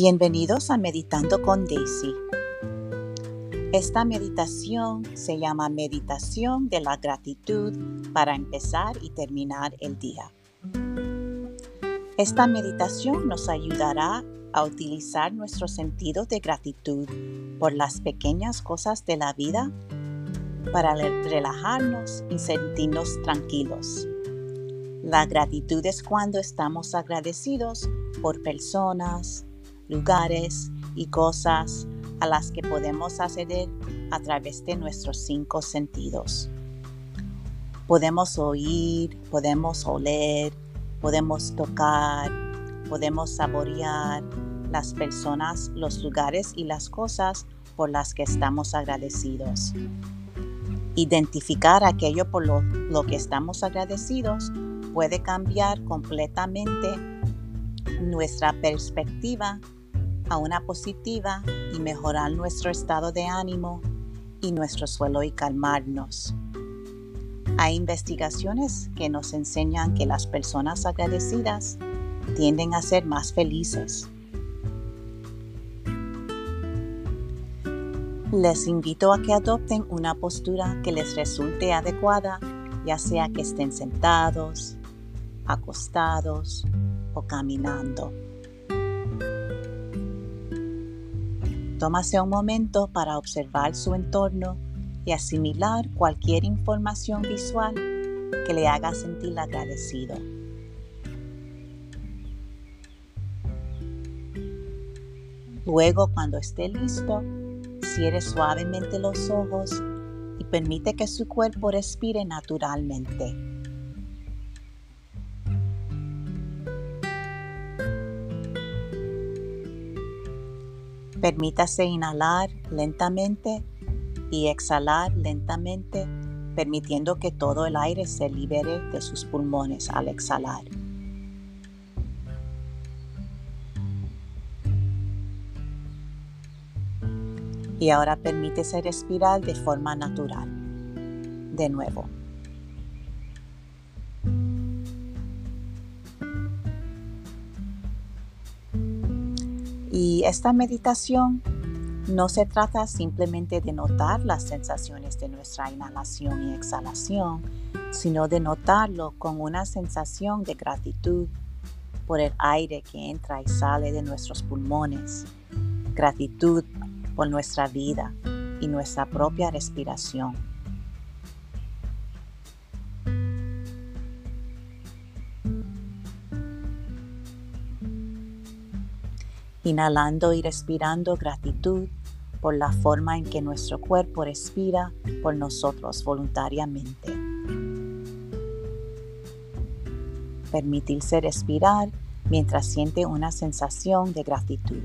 Bienvenidos a Meditando con Daisy. Esta meditación se llama Meditación de la Gratitud para empezar y terminar el día. Esta meditación nos ayudará a utilizar nuestro sentido de gratitud por las pequeñas cosas de la vida para relajarnos y sentirnos tranquilos. La gratitud es cuando estamos agradecidos por personas, lugares y cosas a las que podemos acceder a través de nuestros cinco sentidos. Podemos oír, podemos oler, podemos tocar, podemos saborear las personas, los lugares y las cosas por las que estamos agradecidos. Identificar aquello por lo, que estamos agradecidos puede cambiar completamente nuestra perspectiva a una positiva y mejorar nuestro estado de ánimo y nuestro suelo y calmarnos. Hay investigaciones que nos enseñan que las personas agradecidas tienden a ser más felices. Les invito a que adopten una postura que les resulte adecuada, ya sea que estén sentados, acostados o caminando. Tómase un momento para observar su entorno y asimilar cualquier información visual que le haga sentir agradecido. Luego, cuando esté listo, cierre suavemente los ojos y permite que su cuerpo respire naturalmente. Permítase inhalar lentamente y exhalar lentamente, permitiendo que todo el aire se libere de sus pulmones al exhalar. Y ahora permítese respirar de forma natural. De nuevo. Y esta meditación no se trata simplemente de notar las sensaciones de nuestra inhalación y exhalación, sino de notarlo con una sensación de gratitud por el aire que entra y sale de nuestros pulmones, gratitud por nuestra vida y nuestra propia respiración. Inhalando y respirando gratitud por la forma en que nuestro cuerpo respira por nosotros voluntariamente. Permitirse respirar mientras siente una sensación de gratitud.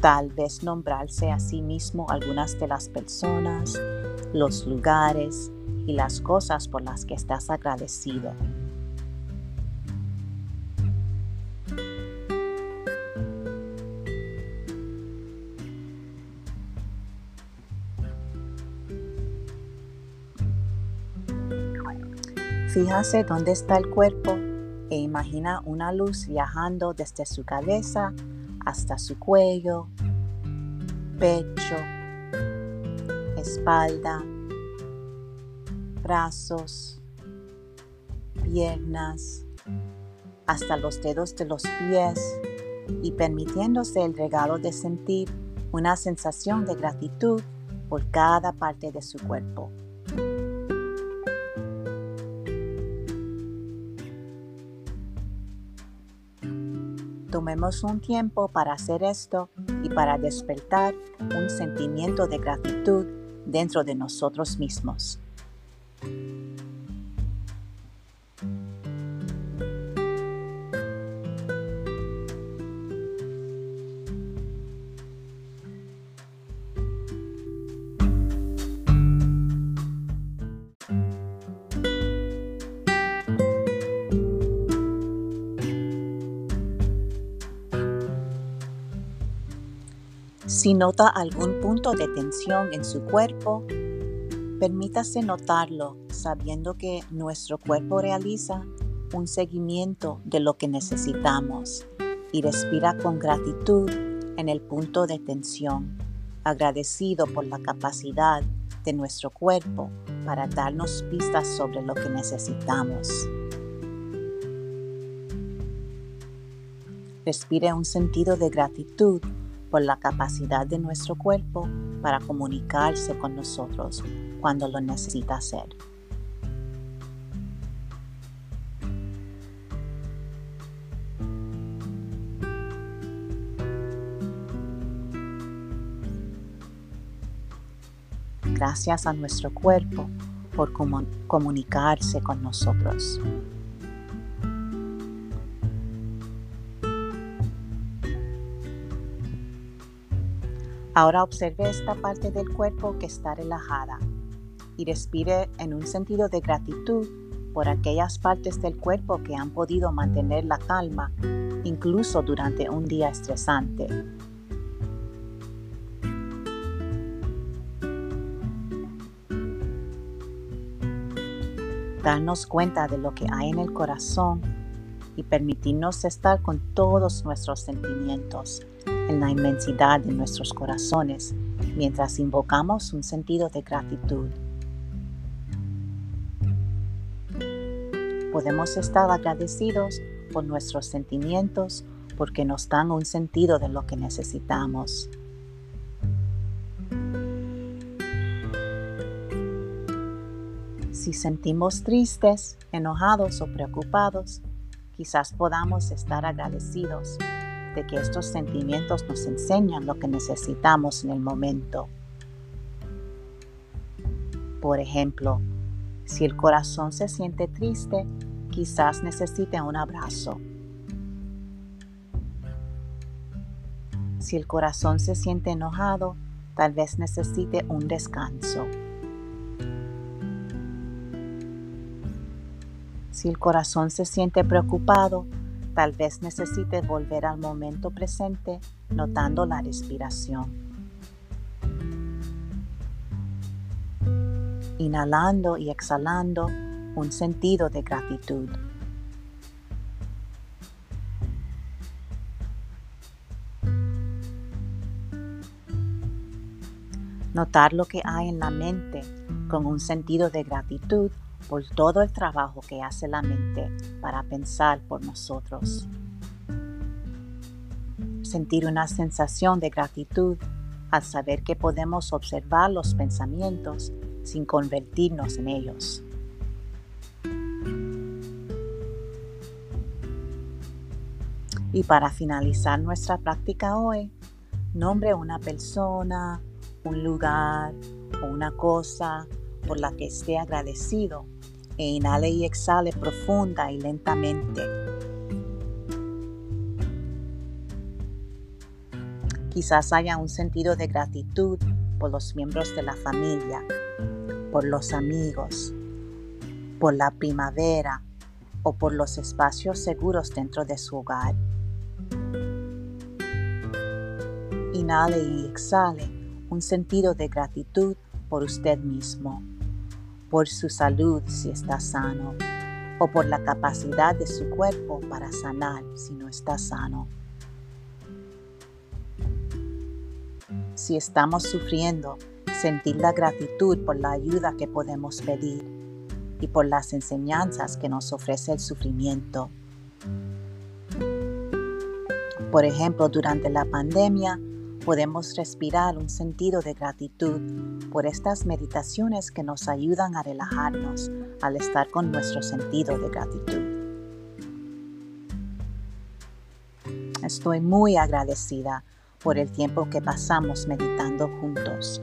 Tal vez nombrarse a sí mismo algunas de las personas, los lugares y las cosas por las que estás agradecido. Fíjase dónde está el cuerpo e imagina una luz viajando desde su cabeza hasta su cuello, pecho, espalda, brazos, piernas, hasta los dedos de los pies y permitiéndose el regalo de sentir una sensación de gratitud por cada parte de su cuerpo. Tomemos un tiempo para hacer esto y para despertar un sentimiento de gratitud dentro de nosotros mismos. Si nota algún punto de tensión en su cuerpo, permítase notarlo sabiendo que nuestro cuerpo realiza un seguimiento de lo que necesitamos y respira con gratitud en el punto de tensión, agradecido por la capacidad de nuestro cuerpo para darnos pistas sobre lo que necesitamos. Respire un sentido de gratitud por la capacidad de nuestro cuerpo para comunicarse con nosotros cuando lo necesita hacer. Gracias a nuestro cuerpo por comunicarse con nosotros. Ahora observe esta parte del cuerpo que está relajada y respire en un sentido de gratitud por aquellas partes del cuerpo que han podido mantener la calma incluso durante un día estresante. Darnos cuenta de lo que hay en el corazón y permitirnos estar con todos nuestros sentimientos en la inmensidad de nuestros corazones mientras invocamos un sentido de gratitud. Podemos estar agradecidos por nuestros sentimientos porque nos dan un sentido de lo que necesitamos. Si sentimos tristes, enojados o preocupados, quizás podamos estar agradecidos de que estos sentimientos nos enseñan lo que necesitamos en el momento. Por ejemplo, si el corazón se siente triste, quizás necesite un abrazo. Si el corazón se siente enojado, tal vez necesite un descanso. Si el corazón se siente preocupado, Tal vez necesite volver al momento presente notando la respiración. Inhalando y exhalando un sentido de gratitud. Notar lo que hay en la mente con un sentido de gratitud por todo el trabajo que hace la mente para pensar por nosotros. Sentir una sensación de gratitud al saber que podemos observar los pensamientos sin convertirnos en ellos. Y para finalizar nuestra práctica hoy, nombre una persona, un lugar o una cosa por la que esté agradecido inhale y exhale profunda y lentamente. Quizás haya un sentido de gratitud por los miembros de la familia, por los amigos, por la primavera o por los espacios seguros dentro de su hogar. Inhale y exhale un sentido de gratitud por usted mismo por su salud si está sano o por la capacidad de su cuerpo para sanar si no está sano. Si estamos sufriendo, sentir la gratitud por la ayuda que podemos pedir y por las enseñanzas que nos ofrece el sufrimiento. Por ejemplo, durante la pandemia, podemos respirar un sentido de gratitud por estas meditaciones que nos ayudan a relajarnos al estar con nuestro sentido de gratitud. Estoy muy agradecida por el tiempo que pasamos meditando juntos.